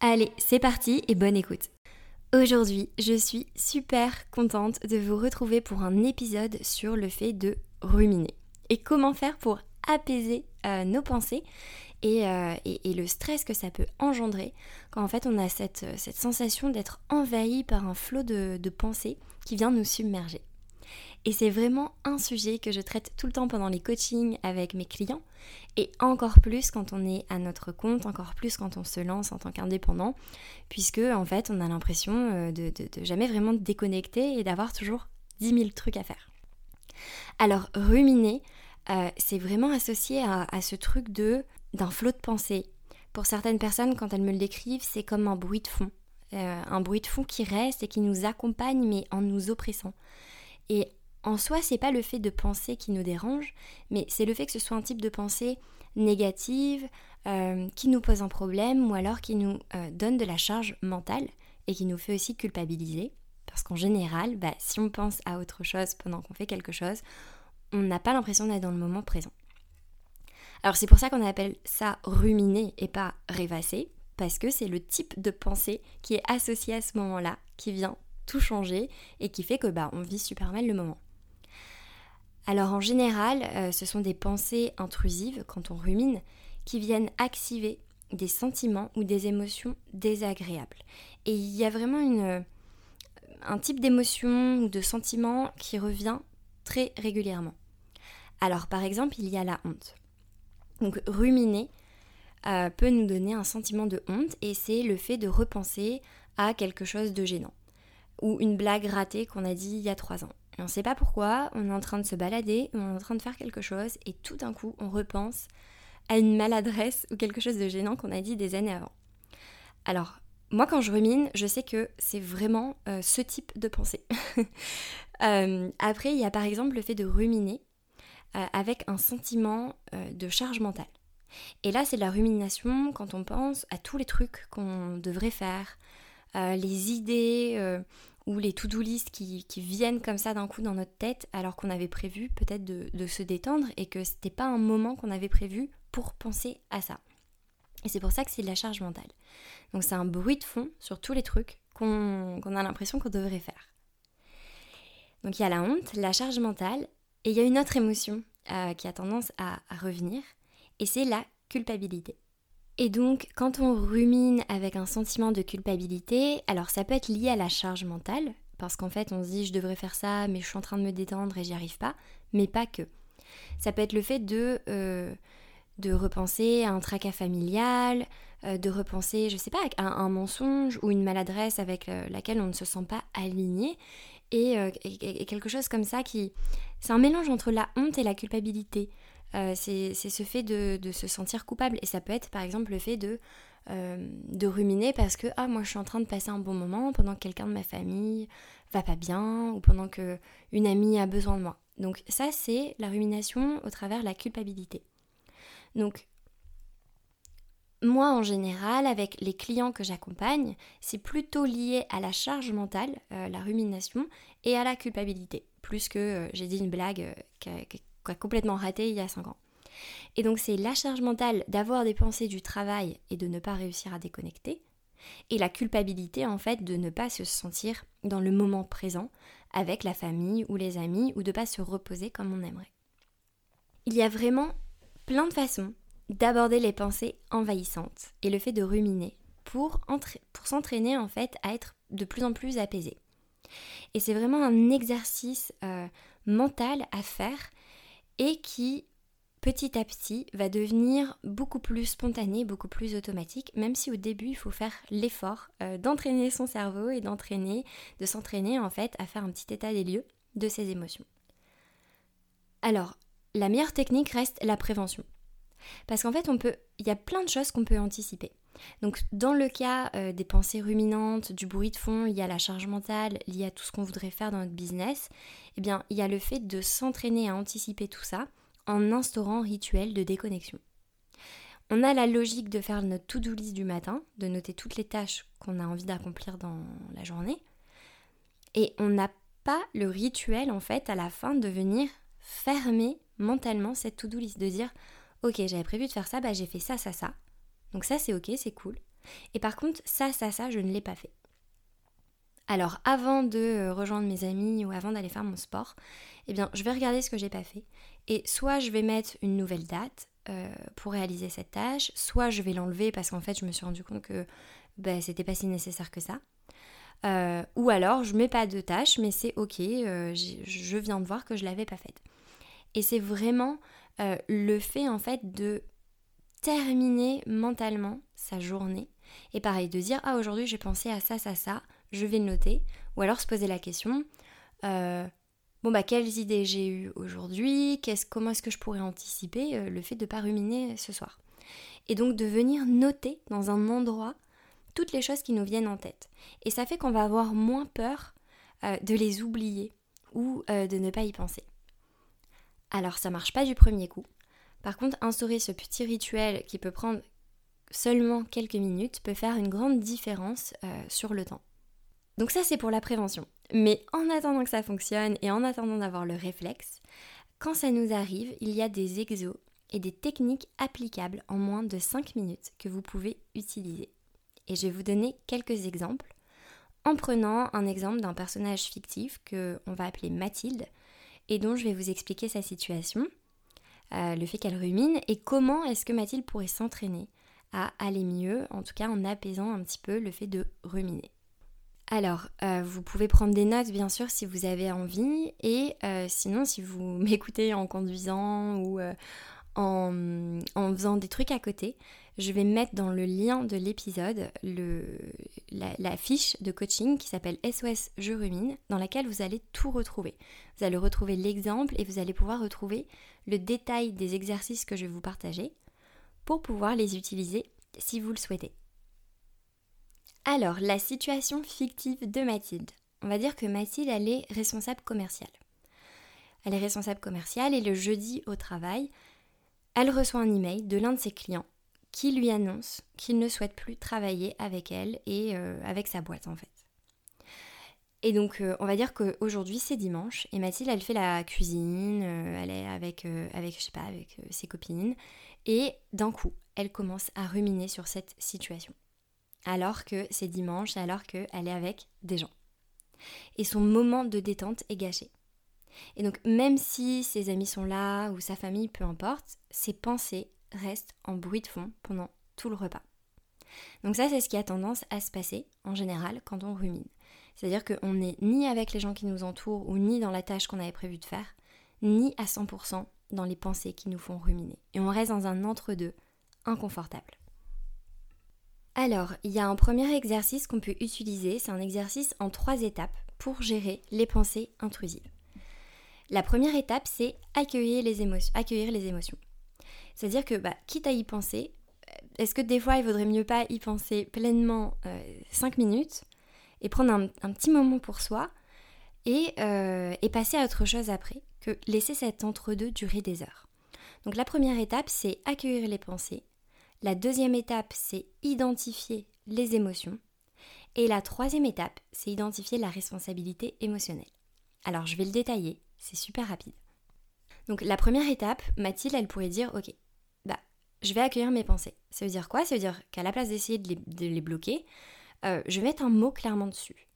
Allez, c'est parti et bonne écoute. Aujourd'hui, je suis super contente de vous retrouver pour un épisode sur le fait de ruminer et comment faire pour apaiser euh, nos pensées euh, et, le stress que ça peut engendrer quand en fait on a cette, sensation d'être envahi par un flot de pensées qui vient nous submerger. Et c'est vraiment un sujet que je traite tout le temps pendant les coachings avec mes clients et encore plus quand on est à notre compte, encore plus quand on se lance en tant qu'indépendant, puisque en fait on a l'impression euh, de, jamais vraiment déconnecter et d'avoir toujours 10 000 trucs à faire. Alors ruminer, euh, c'est vraiment associé à, ce truc de d'un flot de pensée. Pour certaines personnes, quand elles me le décrivent, c'est comme un bruit de fond. Euh, un bruit de fond qui reste et qui nous accompagne mais en nous oppressant. Et en soi, c'est pas le fait de penser qui nous dérange, mais c'est le fait que ce soit un type de pensée négative, euh, qui nous pose un problème ou alors qui nous euh, donne de la charge mentale et qui nous fait aussi culpabiliser. Parce qu'en général, bah, si on pense à autre chose pendant qu'on fait quelque chose, on n'a pas l'impression d'être dans le moment présent. Alors c'est pour ça qu'on appelle ça ruminer et pas rêvasser, parce que c'est le type de pensée qui est associé à ce moment-là, qui vient tout changer et qui fait que bah, on vit super mal le moment. Alors en général, euh, ce sont des pensées intrusives, quand on rumine, qui viennent activer des sentiments ou des émotions désagréables. Et il y a vraiment une, un type d'émotion ou de sentiment qui revient très régulièrement. Alors par exemple, il y a la honte. Donc ruminer euh, peut nous donner un sentiment de honte et c'est le fait de repenser à quelque chose de gênant ou une blague ratée qu'on a dit il y a trois ans on ne sait pas pourquoi, on est en train de se balader, on est en train de faire quelque chose, et tout d'un coup, on repense à une maladresse ou quelque chose de gênant qu'on a dit des années avant. Alors, moi, quand je rumine, je sais que c'est vraiment euh, ce type de pensée. Euh, après, il y a par exemple le fait de ruminer euh, avec un sentiment de charge mentale. Et là, c'est de la rumination quand on pense à tous les trucs qu'on devrait faire, les idées ou les to-do list qui, viennent comme ça d'un coup dans notre tête alors qu'on avait prévu peut-être de, se détendre et que c'était pas un moment qu'on avait prévu pour penser à ça. Et c'est pour ça que c'est de la charge mentale. Donc c'est un bruit de fond sur tous les trucs qu'on a l'impression qu'on devrait faire. Donc il y a la honte, la charge mentale, et il y a une autre émotion euh, qui a tendance à revenir, et c'est la culpabilité. Et donc, quand on rumine avec un sentiment de culpabilité, alors ça peut être lié à la charge mentale, parce qu'en fait on se dit je devrais faire ça, mais je suis en train de me détendre et j'y arrive pas, mais pas que. Ça peut être le fait de, euh, de repenser à un tracas familial, euh, de repenser, je sais pas, à un mensonge ou une maladresse avec euh, laquelle on ne se sent pas aligné, et, et quelque chose comme ça qui. C'est un mélange entre la honte et la culpabilité. Euh, c'est ce fait de, se sentir coupable. Et ça peut être par exemple le fait de, euh, de ruminer parce que ah, moi je suis en train de passer un bon moment pendant que quelqu'un de ma famille va pas bien ou pendant que une amie a besoin de moi. Donc ça c'est la rumination au travers de la culpabilité. Donc moi en général avec les clients que j'accompagne, c'est plutôt lié à la charge mentale, euh, la rumination et à la culpabilité, plus que j'ai dit une blague complètement raté il y a 5 ans. Et donc c'est la charge mentale d'avoir des pensées du travail et de ne pas réussir à déconnecter, et la culpabilité en fait de ne pas se sentir dans le moment présent avec la famille ou les amis ou de pas se reposer comme on aimerait. Il y a vraiment plein de façons d'aborder les pensées envahissantes et le fait de ruminer pour, pour s'entraîner en fait à être de plus en plus apaisé. Et c'est vraiment un exercice euh, mental à faire et qui petit à petit va devenir beaucoup plus spontané, beaucoup plus automatique, même si au début il faut faire l'effort euh, d'entraîner son cerveau et d'entraîner, de s'entraîner en fait à faire un petit état des lieux de ses émotions. Alors, la meilleure technique reste la prévention. Parce qu'en fait, on peut, il y a plein de choses qu'on peut anticiper. Donc, dans le cas euh, des pensées ruminantes, du bruit de fond lié à la charge mentale, lié à tout ce qu'on voudrait faire dans notre business, eh bien, il y a le fait de s'entraîner à anticiper tout ça en instaurant un rituel de déconnexion. On a la logique de faire notre to-do list du matin, de noter toutes les tâches qu'on a envie d'accomplir dans la journée, et on n'a pas le rituel en fait à la fin de venir fermer mentalement cette to-do list, de dire ok j'avais prévu de faire ça, bah j'ai fait ça, ça, ça. Donc ça c'est ok, c'est cool. Et par contre ça, ça, ça, je ne l'ai pas fait. Alors avant de euh, rejoindre mes amis ou avant d'aller faire mon sport, eh bien je vais regarder ce que j'ai pas fait. Et soit je vais mettre une nouvelle date euh, pour réaliser cette tâche, soit je vais l'enlever parce qu'en fait je me suis rendu compte que bah, c'était pas si nécessaire que ça. Euh, ou alors je mets pas de tâche mais c'est ok, je viens de voir que je l'avais pas faite. Et c'est vraiment le fait en fait de terminer mentalement sa journée. Et pareil, de dire ah aujourd'hui j'ai pensé à ça, ça, ça, je vais le noter. Ou alors se poser la question euh, bon bah quelles idées j'ai eues aujourd'hui, comment est-ce que je pourrais anticiper euh, le fait de ne pas ruminer ce soir? Et donc de venir noter dans un endroit toutes les choses qui nous viennent en tête. Et ça fait qu'on va avoir moins peur de les oublier ou de ne pas y penser. Alors ça marche pas du premier coup. Par contre, instaurer ce petit rituel qui peut prendre seulement quelques minutes peut faire une grande différence euh, sur le temps. Donc ça c'est pour la prévention. Mais en attendant que ça fonctionne et en attendant d'avoir le réflexe, quand ça nous arrive, il y a des exos et des techniques applicables en moins de 5 minutes que vous pouvez utiliser. Et je vais vous donner quelques exemples en prenant un exemple d'un personnage fictif que on va appeler Mathilde, et dont je vais vous expliquer sa situation, euh, le fait qu'elle rumine et comment est-ce que Mathilde pourrait s'entraîner à aller mieux, en tout cas en apaisant un petit peu le fait de ruminer. Alors, euh, vous pouvez prendre des notes bien sûr si vous avez envie et euh, sinon si vous m'écoutez en conduisant ou en, faisant des trucs à côté, je vais mettre dans le lien de l'épisode la, fiche de coaching qui s'appelle SOS Je rumine, dans laquelle vous allez tout retrouver. Vous allez retrouver l'exemple et vous allez pouvoir retrouver le détail des exercices que je vais vous partager pour pouvoir les utiliser si vous le souhaitez. Alors, la situation fictive de Mathilde. On va dire que Mathilde, elle est responsable commerciale. Elle est responsable commerciale et le jeudi au travail, elle reçoit un email de l'un de ses clients qui lui annonce qu'il ne souhaite plus travailler avec elle et euh, avec sa boîte en fait. Et donc euh, on va dire qu'aujourd'hui c'est dimanche et Mathilde elle fait la cuisine, euh, elle est avec, avec, je sais pas, avec ses copines et d'un coup elle commence à ruminer sur cette situation. Alors que c'est dimanche, alors qu'elle est avec des gens. Et son moment de détente est gâché. Et donc même si ses amis sont là ou sa famille, peu importe, ses pensées restent en bruit de fond pendant tout le repas. Donc ça c'est ce qui a tendance à se passer en général quand on rumine. C'est-à-dire qu'on n'est ni avec les gens qui nous entourent ou ni dans la tâche qu'on avait prévu de faire, ni à 100% dans les pensées qui nous font ruminer. Et on reste dans un entre-deux inconfortable. Alors, il y a un premier exercice qu'on peut utiliser, c'est un exercice en trois étapes pour gérer les pensées intrusives. La première étape, c'est accueillir les émotions. Accueillir les émotions. C'est-à-dire que, bah, quitte à y penser, euh, est-ce que des fois il vaudrait mieux pas y penser pleinement 5 euh, minutes et prendre un, petit moment pour soi euh, et, passer à autre chose après que laisser cet entre-deux durer des heures? Donc la première étape, c'est accueillir les pensées. La deuxième étape, c'est identifier les émotions. Et la troisième étape, c'est identifier la responsabilité émotionnelle. Alors je vais le détailler c'est super rapide. Donc la première étape, Mathilde, elle pourrait dire, ok, je vais accueillir mes pensées. Ça veut dire quoi? Ça veut dire qu'à la place d'essayer de les, bloquer, euh, je vais mettre un mot clairement dessus.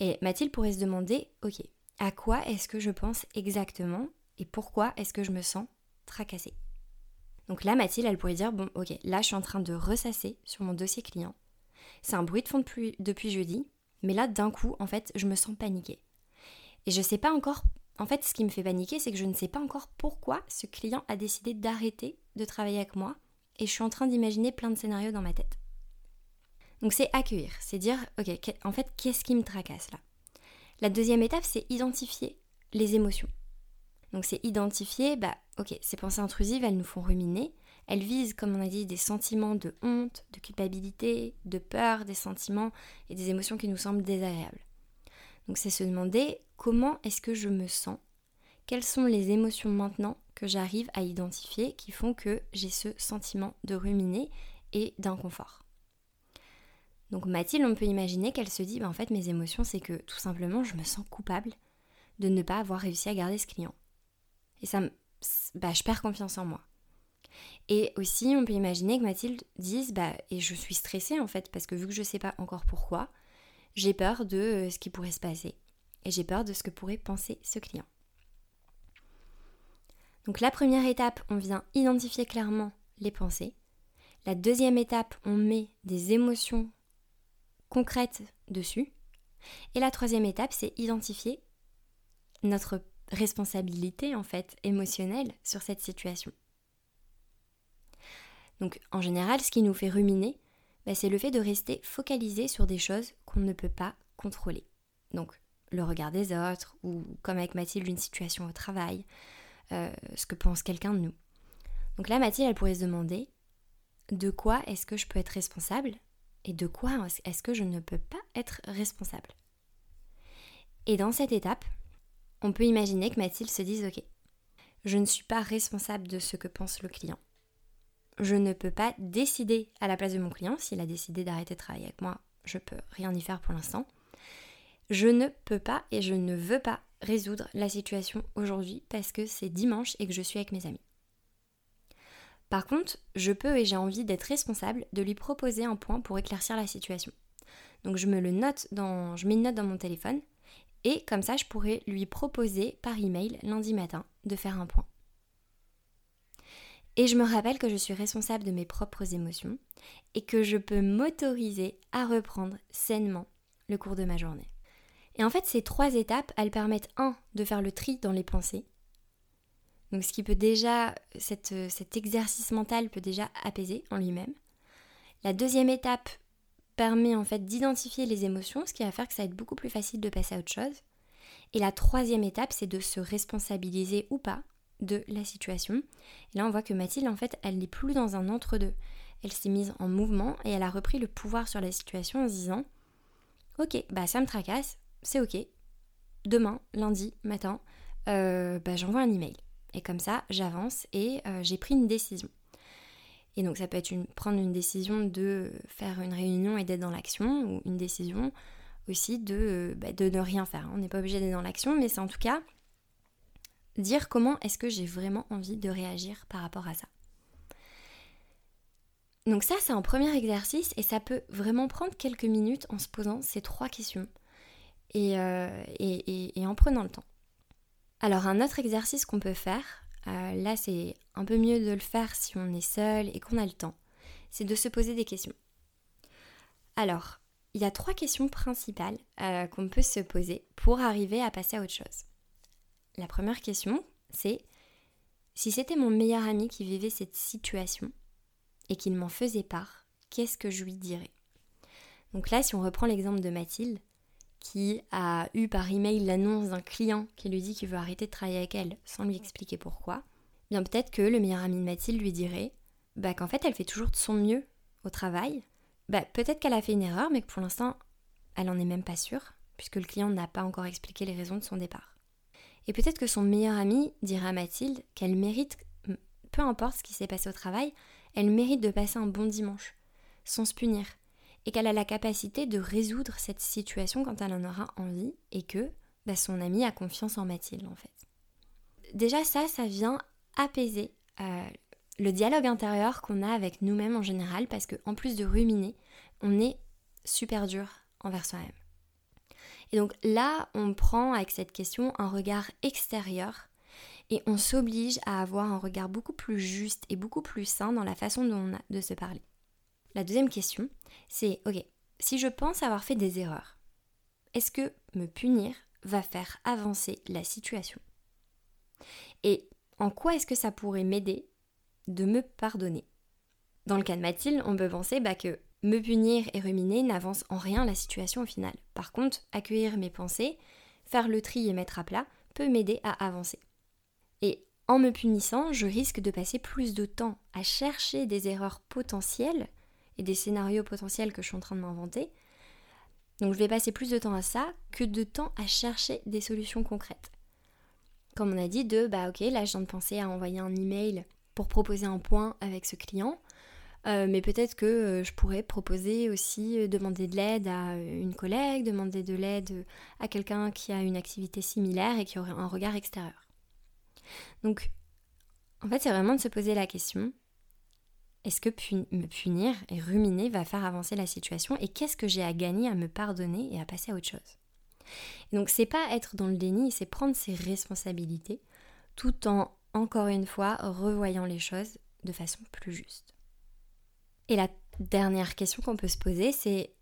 Et Mathilde pourrait se demander, ok, à quoi est-ce que je pense exactement et pourquoi est-ce que je me sens tracassée? Donc là, Mathilde, elle pourrait dire, bon, ok, là, je suis en train de ressasser sur mon dossier client. C'est un bruit de fond depuis, depuis jeudi, mais là, d'un coup, en fait, je me sens paniquée. Et je ne sais pas encore en fait, ce qui me fait paniquer, c'est que je ne sais pas encore pourquoi ce client a décidé d'arrêter de travailler avec moi et je suis en train d'imaginer plein de scénarios dans ma tête. Donc c'est accueillir, c'est dire, ok, en fait, qu'est-ce qui me tracasse là? La deuxième étape, c'est identifier les émotions. Donc c'est identifier, bah ok, ces pensées intrusives, elles nous font ruminer, elles visent, comme on a dit, des sentiments de honte, de culpabilité, de peur, des sentiments et des émotions qui nous semblent désagréables. Donc c'est se demander comment est-ce que je me sens Quelles sont les émotions maintenant que j'arrive à identifier qui font que j'ai ce sentiment de ruminer et d'inconfort? Donc Mathilde, on peut imaginer qu'elle se dit, bah, en fait mes émotions, c'est que tout simplement, je me sens coupable de ne pas avoir réussi à garder ce client. Et ça, bah, je perds confiance en moi. Et aussi, on peut imaginer que Mathilde dise, bah, et je suis stressée en fait, parce que vu que je ne sais pas encore pourquoi, j'ai peur de euh, ce qui pourrait se passer. Et j'ai peur de ce que pourrait penser ce client. Donc la première étape, on vient identifier clairement les pensées. La deuxième étape, on met des émotions concrètes dessus. Et la troisième étape, c'est identifier notre responsabilité en fait émotionnelle sur cette situation. Donc en général, ce qui nous fait ruminer, bah, c'est le fait de rester focalisé sur des choses qu'on ne peut pas contrôler. Donc le regard des autres, ou comme avec Mathilde, une situation au travail, euh, ce que pense quelqu'un de nous. Donc là, Mathilde, elle pourrait se demander de quoi est-ce que je peux être responsable et de quoi est-ce que je ne peux pas être responsable? Et dans cette étape, on peut imaginer que Mathilde se dise Ok, je ne suis pas responsable de ce que pense le client. Je ne peux pas décider à la place de mon client. S'il a décidé d'arrêter de travailler avec moi, je peux rien y faire pour l'instant. Je ne peux pas et je ne veux pas résoudre la situation aujourd'hui parce que c'est dimanche et que je suis avec mes amis. Par contre, je peux et j'ai envie d'être responsable de lui proposer un point pour éclaircir la situation. Donc je me le note dans, je mets une note dans mon téléphone et comme ça je pourrais lui proposer par email lundi matin de faire un point. Et je me rappelle que je suis responsable de mes propres émotions et que je peux m'autoriser à reprendre sainement le cours de ma journée. Et en fait, ces trois étapes, elles permettent, un, de faire le tri dans les pensées, donc ce qui peut déjà, cet exercice mental peut déjà apaiser en lui-même. La deuxième étape permet en fait d'identifier les émotions, ce qui va faire que ça va être beaucoup plus facile de passer à autre chose. Et la troisième étape, c'est de se responsabiliser ou pas de la situation. Et là, on voit que Mathilde, en fait, elle n'est plus dans un entre-deux. Elle s'est mise en mouvement et elle a repris le pouvoir sur la situation en se disant Ok, bah ça me tracasse, c'est ok. Demain, lundi matin, euh, bah, j'envoie un email. Et comme ça, j'avance et euh, j'ai pris une décision. Et donc ça peut être prendre une décision de faire une réunion et d'être dans l'action, ou une décision aussi de, bah, de ne rien faire. On n'est pas obligé d'être dans l'action, mais c'est en tout cas dire comment est-ce que j'ai vraiment envie de réagir par rapport à ça. Donc ça, c'est un premier exercice et ça peut vraiment prendre quelques minutes en se posant ces trois questions et, euh, et en prenant le temps. Alors un autre exercice qu'on peut faire, euh, là c'est un peu mieux de le faire si on est seul et qu'on a le temps, c'est de se poser des questions. Alors, il y a trois questions principales euh, qu'on peut se poser pour arriver à passer à autre chose. La première question, c'est si c'était mon meilleur ami qui vivait cette situation et qu'il m'en faisait part, qu'est-ce que je lui dirais? Donc là, si on reprend l'exemple de Mathilde, qui a eu par email l'annonce d'un client qui lui dit qu'il veut arrêter de travailler avec elle sans lui expliquer pourquoi, bien peut-être que le meilleur ami de Mathilde lui dirait bah, qu'en fait elle fait toujours de son mieux au travail. Bah, peut-être qu'elle a fait une erreur, mais que pour l'instant elle en est même pas sûre, puisque le client n'a pas encore expliqué les raisons de son départ. Et peut-être que son meilleur ami dirait à Mathilde qu'elle mérite, peu importe ce qui s'est passé au travail, elle mérite de passer un bon dimanche, sans se punir, et qu'elle a la capacité de résoudre cette situation quand elle en aura envie et que bah, son amie a confiance en Mathilde en fait. Déjà ça, ça vient apaiser euh, le dialogue intérieur qu'on a avec nous-mêmes en général parce qu'en plus de ruminer, on est super dur envers soi-même. Et donc là, on prend avec cette question un regard extérieur et on s'oblige à avoir un regard beaucoup plus juste et beaucoup plus sain dans la façon dont on a de se parler. La deuxième question, c'est, ok, si je pense avoir fait des erreurs, est-ce que me punir va faire avancer la situation? Et en quoi est-ce que ça pourrait m'aider de me pardonner? Dans le cas de Mathilde, on peut penser bah, que me punir et ruminer n'avance en rien la situation au final. Par contre, accueillir mes pensées, faire le tri et mettre à plat peut m'aider à avancer. Et en me punissant, je risque de passer plus de temps à chercher des erreurs potentielles et des scénarios potentiels que je suis en train de m'inventer. Donc je vais passer plus de temps à ça que de temps à chercher des solutions concrètes. Comme on a dit, de bah ok, là je viens de penser à envoyer un email pour proposer un point avec ce client. Euh, mais peut-être que euh, je pourrais proposer aussi euh, demander de l'aide à une collègue, demander de l'aide à quelqu'un qui a une activité similaire et qui aurait un regard extérieur. Donc, en fait, c'est vraiment de se poser la question est-ce que me punir et ruminer va faire avancer la situation et qu'est-ce que j'ai à gagner à me pardonner et à passer à autre chose? Donc, c'est pas être dans le déni, c'est prendre ses responsabilités tout en, encore une fois, revoyant les choses de façon plus juste. Et la dernière question qu'on peut se poser, c'est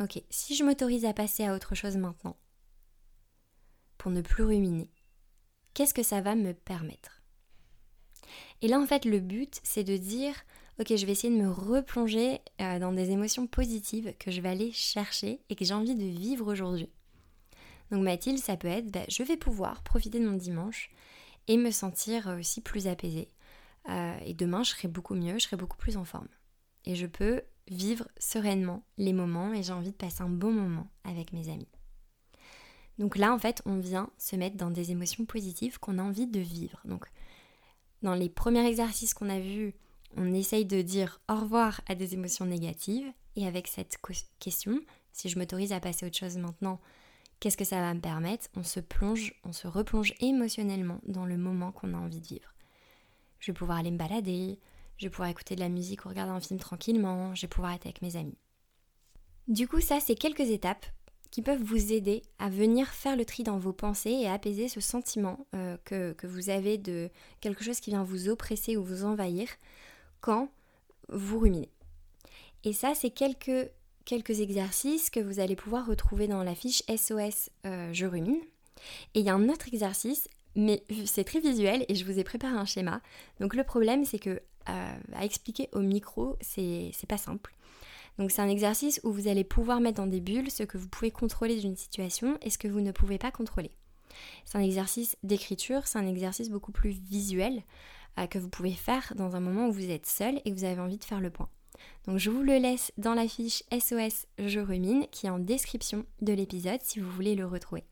ok, si je m'autorise à passer à autre chose maintenant, pour ne plus ruminer, qu'est-ce que ça va me permettre? Et là, en fait, le but, c'est de dire ok, je vais essayer de me replonger euh, dans des émotions positives que je vais aller chercher et que j'ai envie de vivre aujourd'hui. Donc Mathilde, ça peut être, bah, je vais pouvoir profiter de mon dimanche et me sentir aussi plus apaisée. Euh, et demain, je serai beaucoup mieux, je serai beaucoup plus en forme et je peux vivre sereinement les moments et j'ai envie de passer un bon moment avec mes amis. Donc là, en fait, on vient se mettre dans des émotions positives qu'on a envie de vivre. Donc, dans les premiers exercices qu'on a vus, on essaye de dire au revoir à des émotions négatives. Et avec cette question, si je m'autorise à passer à autre chose maintenant, qu'est-ce que ça va me permettre? On se plonge, on se replonge émotionnellement dans le moment qu'on a envie de vivre. Je vais pouvoir aller me balader, je vais pouvoir écouter de la musique ou regarder un film tranquillement, je vais pouvoir être avec mes amis. Du coup, ça, c'est quelques étapes qui peuvent vous aider à venir faire le tri dans vos pensées et apaiser ce sentiment euh, que, vous avez de quelque chose qui vient vous oppresser ou vous envahir quand vous ruminez. Et ça, c'est quelques, quelques exercices que vous allez pouvoir retrouver dans la fiche SOS euh, Je rumine. Et il y a un autre exercice, mais c'est très visuel et je vous ai préparé un schéma. Donc le problème, c'est que à, expliquer au micro, c'est pas simple. Donc c'est un exercice où vous allez pouvoir mettre dans des bulles ce que vous pouvez contrôler d'une situation et ce que vous ne pouvez pas contrôler. C'est un exercice d'écriture, c'est un exercice beaucoup plus visuel euh, que vous pouvez faire dans un moment où vous êtes seul et que vous avez envie de faire le point. Donc je vous le laisse dans la fiche SOS Je rumine qui est en description de l'épisode si vous voulez le retrouver.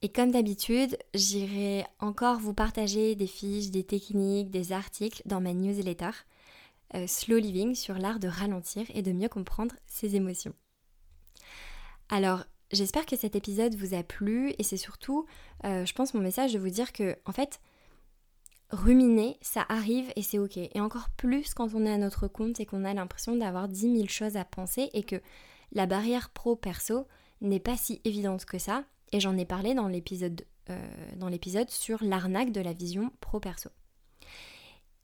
Et comme d'habitude, j'irai encore vous partager des fiches, des techniques, des articles dans ma newsletter euh, Slow Living sur l'art de ralentir et de mieux comprendre ses émotions. Alors, j'espère que cet épisode vous a plu et c'est surtout, euh, je pense, mon message de vous dire que, en fait, ruminer, ça arrive et c'est ok. Et encore plus quand on est à notre compte et qu'on a l'impression d'avoir 10 000 choses à penser et que la barrière pro-perso n'est pas si évidente que ça et j'en ai parlé dans l'épisode euh, sur l'arnaque de la vision pro-perso.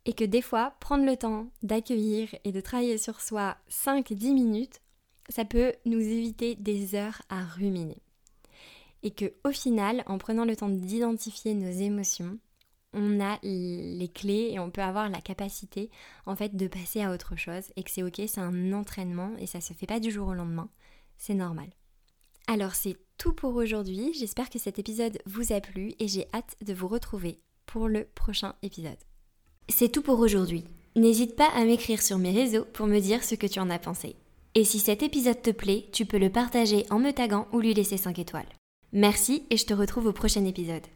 Et que des fois, prendre le temps d'accueillir et de travailler sur soi 5-10 minutes, ça peut nous éviter des heures à ruminer. Et que au final, en prenant le temps d'identifier nos émotions, on a les clés et on peut avoir la capacité en fait de passer à autre chose et que c'est ok, c'est un entraînement et ça se fait pas du jour au lendemain, c'est normal. Alors c'est tout pour aujourd'hui, j'espère que cet épisode vous a plu et j'ai hâte de vous retrouver pour le prochain épisode. C'est tout pour aujourd'hui. N'hésite pas à m'écrire sur mes réseaux pour me dire ce que tu en as pensé. Et si cet épisode te plaît, tu peux le partager en me taguant ou lui laisser 5 étoiles. Merci et je te retrouve au prochain épisode.